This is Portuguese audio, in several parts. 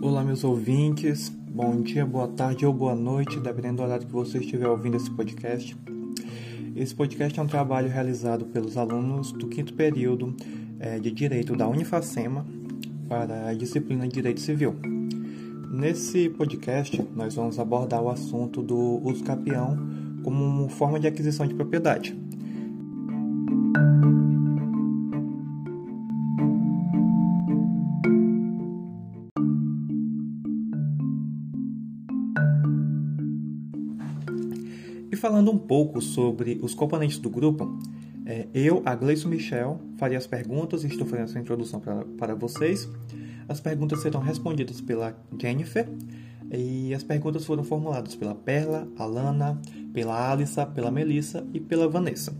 Olá, meus ouvintes. Bom dia, boa tarde ou boa noite, dependendo do horário que você estiver ouvindo esse podcast. Esse podcast é um trabalho realizado pelos alunos do quinto período é, de Direito da Unifacema para a disciplina de Direito Civil. Nesse podcast, nós vamos abordar o assunto do uso capião como forma de aquisição de propriedade. E falando um pouco sobre os componentes do grupo, é, eu, a Gleison Michel, faria as perguntas e estou fazendo essa introdução para vocês. As perguntas serão respondidas pela Jennifer e as perguntas foram formuladas pela Perla, Alana, pela Alissa, pela Melissa e pela Vanessa.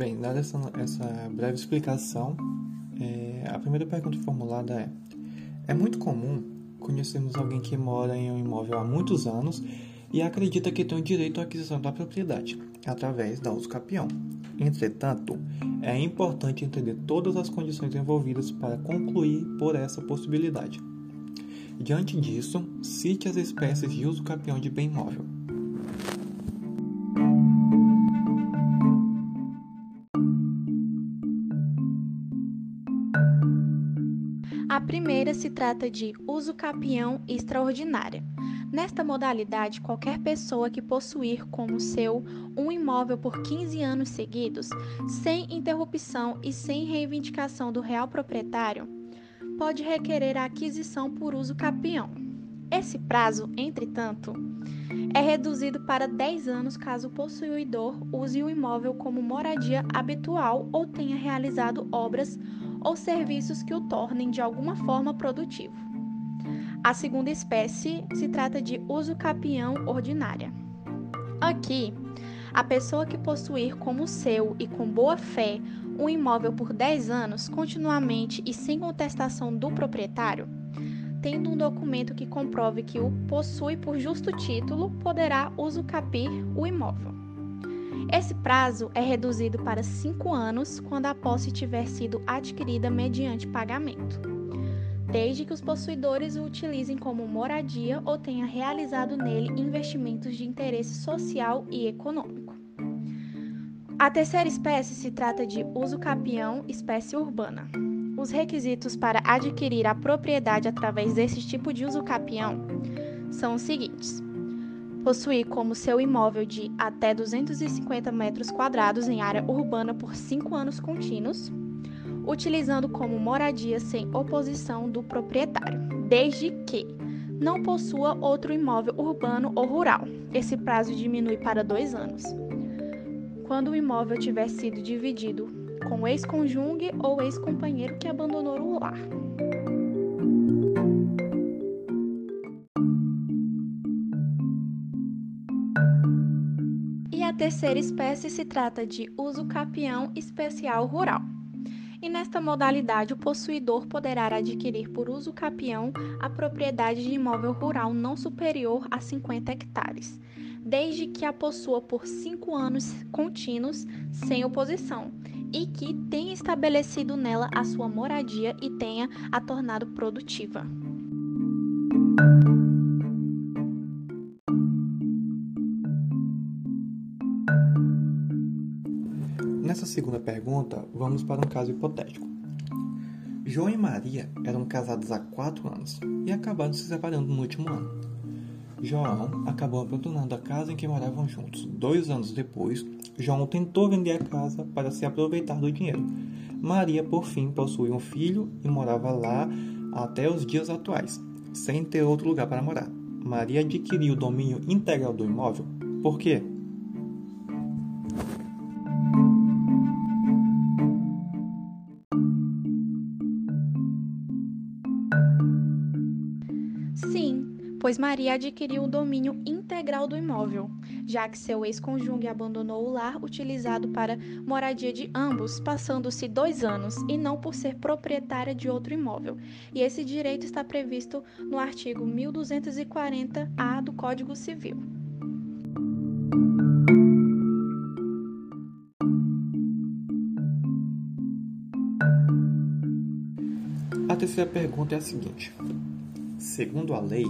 Bem, dada essa, essa breve explicação, é, a primeira pergunta formulada é: É muito comum conhecermos alguém que mora em um imóvel há muitos anos e acredita que tem o direito à aquisição da propriedade através da uso capião. Entretanto, é importante entender todas as condições envolvidas para concluir por essa possibilidade. Diante disso, cite as espécies de uso capião de bem imóvel. Se trata de uso capião extraordinária. Nesta modalidade, qualquer pessoa que possuir como seu um imóvel por 15 anos seguidos, sem interrupção e sem reivindicação do real proprietário, pode requerer a aquisição por uso capião. Esse prazo, entretanto, é reduzido para 10 anos caso o possuidor use o imóvel como moradia habitual ou tenha realizado obras ou serviços que o tornem de alguma forma produtivo. A segunda espécie se trata de uso capião ordinária. Aqui, a pessoa que possuir como seu e com boa fé um imóvel por 10 anos, continuamente e sem contestação do proprietário, tendo um documento que comprove que o possui por justo título, poderá usucapir o imóvel. Esse prazo é reduzido para 5 anos quando a posse tiver sido adquirida mediante pagamento, desde que os possuidores o utilizem como moradia ou tenha realizado nele investimentos de interesse social e econômico. A terceira espécie se trata de uso capião, espécie urbana. Os requisitos para adquirir a propriedade através desse tipo de uso capião são os seguintes: possuir como seu imóvel de até 250 metros quadrados em área urbana por 5 anos contínuos, utilizando como moradia sem oposição do proprietário, desde que não possua outro imóvel urbano ou rural. Esse prazo diminui para dois anos quando o imóvel tiver sido dividido com ex-conjugue ou ex-companheiro que abandonou o lar. Terceira espécie se trata de uso capião especial rural. E nesta modalidade, o possuidor poderá adquirir por uso capião a propriedade de imóvel rural não superior a 50 hectares, desde que a possua por cinco anos contínuos sem oposição e que tenha estabelecido nela a sua moradia e tenha a tornado produtiva. Nessa segunda pergunta, vamos para um caso hipotético. João e Maria eram casados há quatro anos e acabaram se separando no último ano. João acabou abandonando a casa em que moravam juntos. Dois anos depois, João tentou vender a casa para se aproveitar do dinheiro. Maria, por fim, possuía um filho e morava lá até os dias atuais, sem ter outro lugar para morar. Maria adquiriu o domínio integral do imóvel. Por quê? Sim, pois Maria adquiriu o domínio integral do imóvel, já que seu ex-cônjuge abandonou o lar utilizado para moradia de ambos, passando-se dois anos, e não por ser proprietária de outro imóvel. E esse direito está previsto no artigo 1240-A do Código Civil. A terceira pergunta é a seguinte: Segundo a lei,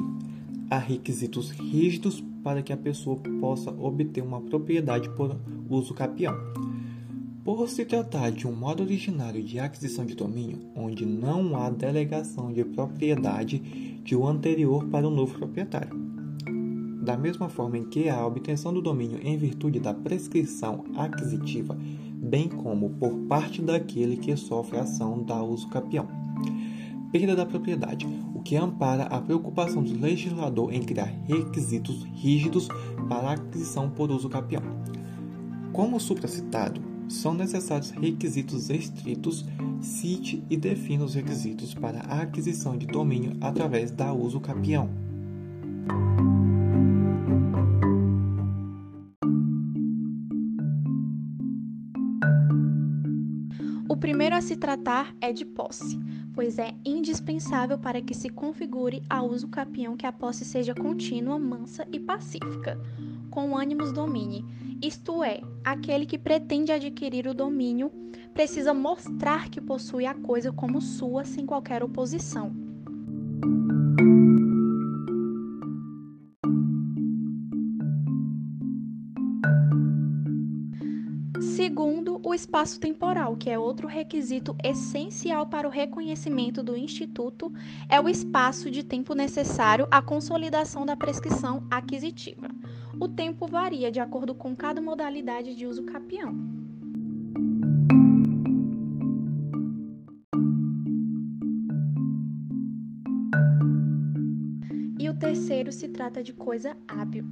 há requisitos rígidos para que a pessoa possa obter uma propriedade por uso capião. Por se tratar de um modo originário de aquisição de domínio, onde não há delegação de propriedade de o anterior para o novo proprietário. Da mesma forma em que a obtenção do domínio em virtude da prescrição aquisitiva, bem como por parte daquele que sofre a ação da uso capião. Perda da propriedade, que ampara a preocupação do legislador em criar requisitos rígidos para a aquisição por uso capião. Como supracitado, são necessários requisitos estritos, cite e defina os requisitos para a aquisição de domínio através da uso capião. O primeiro a se tratar é de posse, pois é indispensável para que se configure a uso capião que a posse seja contínua, mansa e pacífica, com ânimos domine isto é, aquele que pretende adquirir o domínio precisa mostrar que possui a coisa como sua sem qualquer oposição. Segundo, o espaço temporal, que é outro requisito essencial para o reconhecimento do Instituto, é o espaço de tempo necessário à consolidação da prescrição aquisitiva. O tempo varia de acordo com cada modalidade de uso capião. E o terceiro se trata de coisa hábil,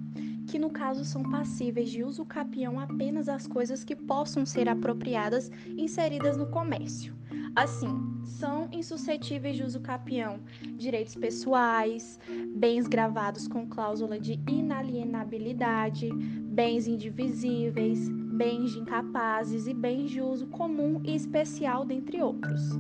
que no caso são passíveis de uso capião apenas as coisas que possam ser apropriadas inseridas no comércio. Assim, são insuscetíveis de uso capião direitos pessoais, bens gravados com cláusula de inalienabilidade, bens indivisíveis, bens de incapazes e bens de uso comum e especial, dentre outros.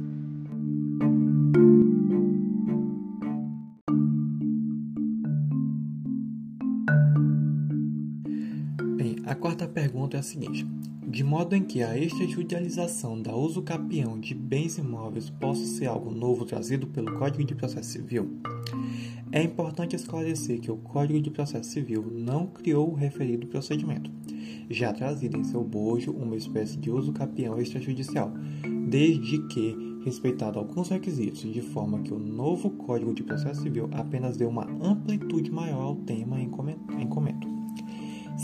É a seguinte: de modo em que a extrajudicialização da uso capião de bens imóveis possa ser algo novo trazido pelo Código de Processo Civil, é importante esclarecer que o Código de Processo Civil não criou o referido procedimento, já trazido em seu bojo uma espécie de uso capião extrajudicial, desde que respeitado alguns requisitos, de forma que o novo Código de Processo Civil apenas deu uma amplitude maior ao tema em comento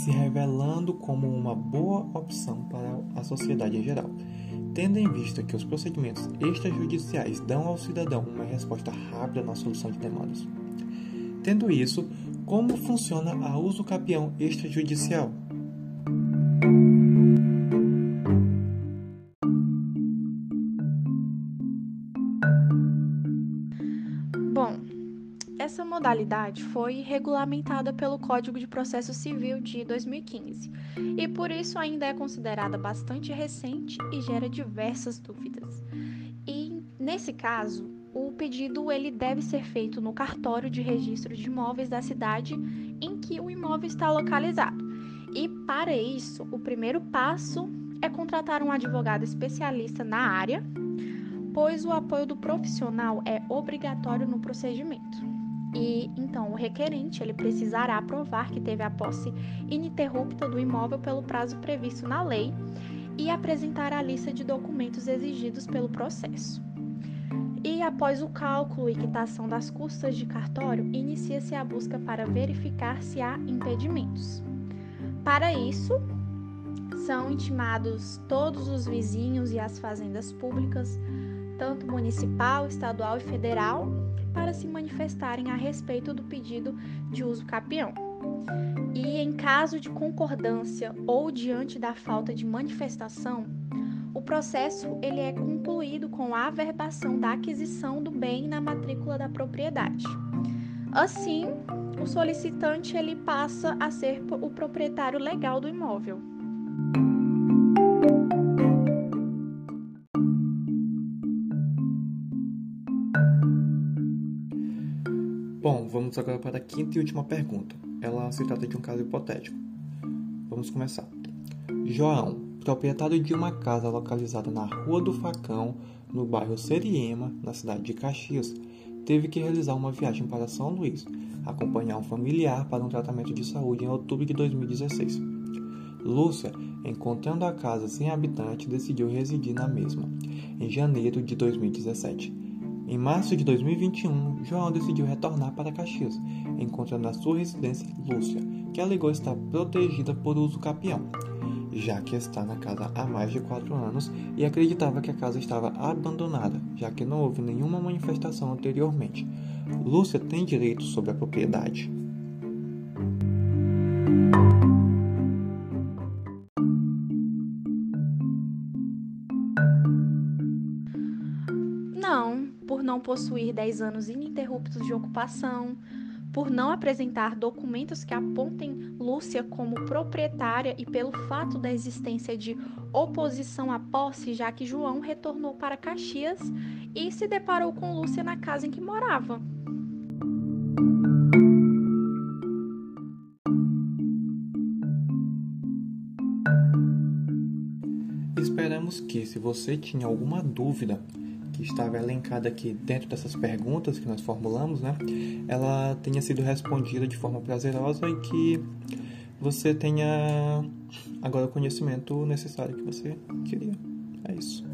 se revelando como uma boa opção para a sociedade em geral, tendo em vista que os procedimentos extrajudiciais dão ao cidadão uma resposta rápida na solução de demandas. Tendo isso, como funciona a uso capião extrajudicial? Essa modalidade foi regulamentada pelo Código de Processo Civil de 2015 e por isso ainda é considerada bastante recente e gera diversas dúvidas. E nesse caso, o pedido ele deve ser feito no cartório de registro de imóveis da cidade em que o imóvel está localizado. E para isso, o primeiro passo é contratar um advogado especialista na área, pois o apoio do profissional é obrigatório no procedimento. E então o requerente ele precisará provar que teve a posse ininterrupta do imóvel pelo prazo previsto na lei e apresentar a lista de documentos exigidos pelo processo. E após o cálculo e quitação das custas de cartório, inicia-se a busca para verificar se há impedimentos. Para isso, são intimados todos os vizinhos e as fazendas públicas, tanto municipal, estadual e federal, para se manifestarem a respeito do pedido de uso capião. E em caso de concordância ou diante da falta de manifestação, o processo ele é concluído com a averbação da aquisição do bem na matrícula da propriedade. Assim, o solicitante ele passa a ser o proprietário legal do imóvel. Bom, vamos agora para a quinta e última pergunta. Ela se trata de um caso hipotético. Vamos começar. João, proprietário de uma casa localizada na Rua do Facão, no bairro Seriema, na cidade de Caxias, teve que realizar uma viagem para São Luís, acompanhar um familiar para um tratamento de saúde em outubro de 2016. Lúcia, encontrando a casa sem habitante, decidiu residir na mesma, em janeiro de 2017. Em março de 2021, João decidiu retornar para Caxias, encontrando na sua residência Lúcia, que alegou estar protegida por uso capião, já que está na casa há mais de quatro anos e acreditava que a casa estava abandonada, já que não houve nenhuma manifestação anteriormente. Lúcia tem direito sobre a propriedade. Possuir 10 anos ininterruptos de ocupação, por não apresentar documentos que apontem Lúcia como proprietária e pelo fato da existência de oposição à posse, já que João retornou para Caxias e se deparou com Lúcia na casa em que morava. Esperamos que, se você tinha alguma dúvida que estava elencada aqui dentro dessas perguntas que nós formulamos, né, ela tenha sido respondida de forma prazerosa e que você tenha agora o conhecimento necessário que você queria. É isso.